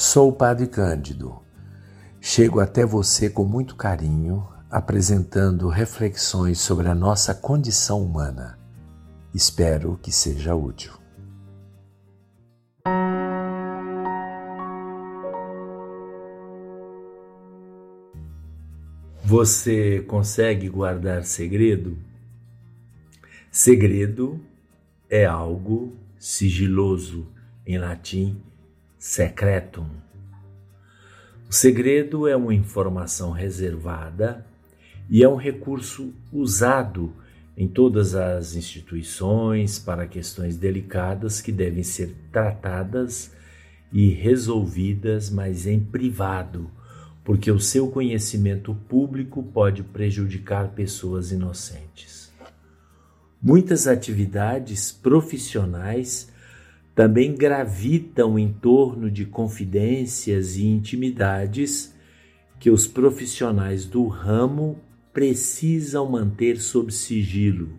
Sou o Padre Cândido. Chego até você com muito carinho, apresentando reflexões sobre a nossa condição humana. Espero que seja útil. Você consegue guardar segredo? Segredo é algo sigiloso, em latim, secretum. O segredo é uma informação reservada e é um recurso usado em todas as instituições para questões delicadas que devem ser tratadas e resolvidas, mas em privado porque o seu conhecimento público pode prejudicar pessoas inocentes. Muitas atividades profissionais também gravitam em torno de confidências e intimidades que os profissionais do ramo precisam manter sob sigilo.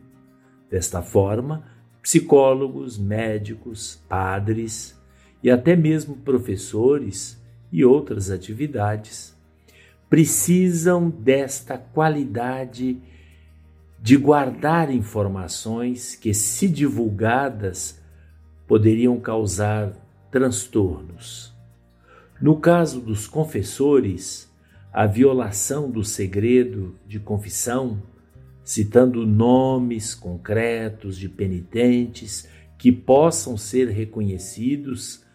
Desta forma, psicólogos, médicos, padres e até mesmo professores e outras atividades precisam desta qualidade de guardar informações que, se divulgadas, poderiam causar transtornos. No caso dos confessores, a violação do segredo de confissão, citando nomes concretos de penitentes que possam ser reconhecidos,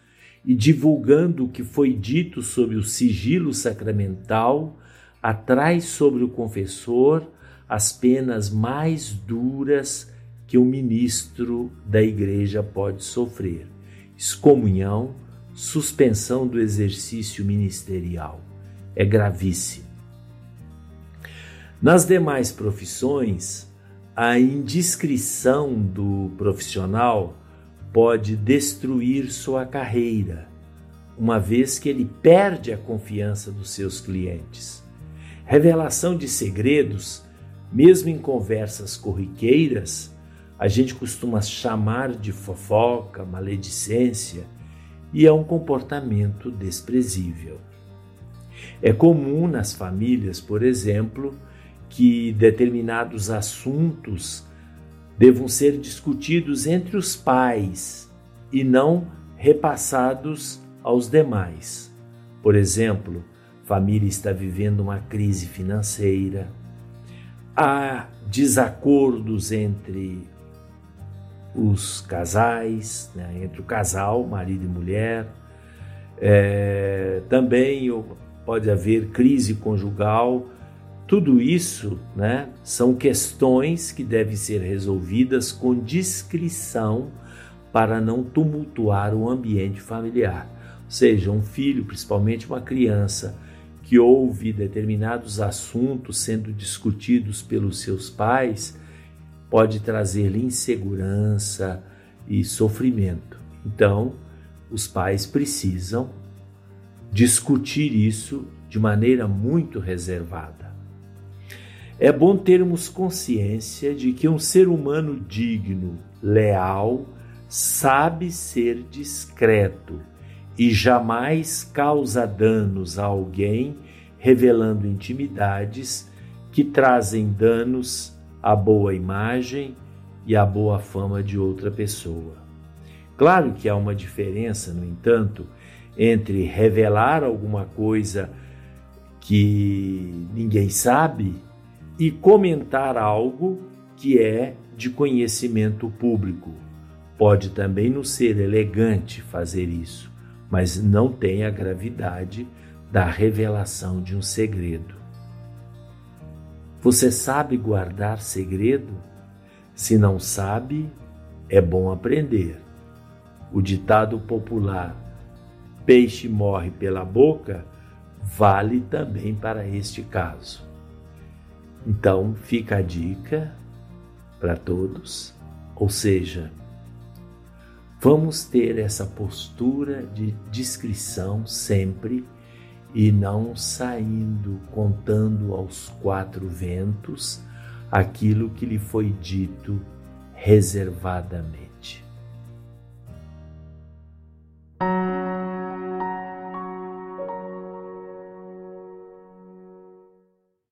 e divulgando o que foi dito sobre o sigilo sacramental, atrai sobre o confessor as penas mais duras que o ministro da igreja pode sofrer: excomunhão, suspensão do exercício ministerial. É gravíssimo. Nas demais profissões, a indiscrição do profissional pode destruir sua carreira, uma vez que ele perde a confiança dos seus clientes. Revelação de segredos, mesmo em conversas corriqueiras, a gente costuma chamar de fofoca, maledicência, e é um comportamento desprezível. É comum nas famílias, por exemplo, que determinados assuntos devam ser discutidos entre os pais e não repassados aos demais. Por exemplo, família está vivendo uma crise financeira, há desacordos entre os casais, né, entre o casal, marido e mulher, é, também pode haver crise conjugal tudo isso né, são questões que devem ser resolvidas com discrição para não tumultuar o ambiente familiar. Ou seja, um filho, principalmente uma criança, que ouve determinados assuntos sendo discutidos pelos seus pais, pode trazer-lhe insegurança e sofrimento. Então, os pais precisam discutir isso de maneira muito reservada. É bom termos consciência de que um ser humano digno, leal, sabe ser discreto e jamais causa danos a alguém revelando intimidades que trazem danos à boa imagem e à boa fama de outra pessoa. Claro que há uma diferença, no entanto, entre revelar alguma coisa que ninguém sabe e comentar algo que é de conhecimento público. Pode também não ser elegante fazer isso, mas não tem a gravidade da revelação de um segredo. Você sabe guardar segredo? Se não sabe, é bom aprender. O ditado popular peixe morre pela boca vale também para este caso. Então fica a dica para todos, ou seja, vamos ter essa postura de discrição sempre e não saindo contando aos quatro ventos aquilo que lhe foi dito reservadamente.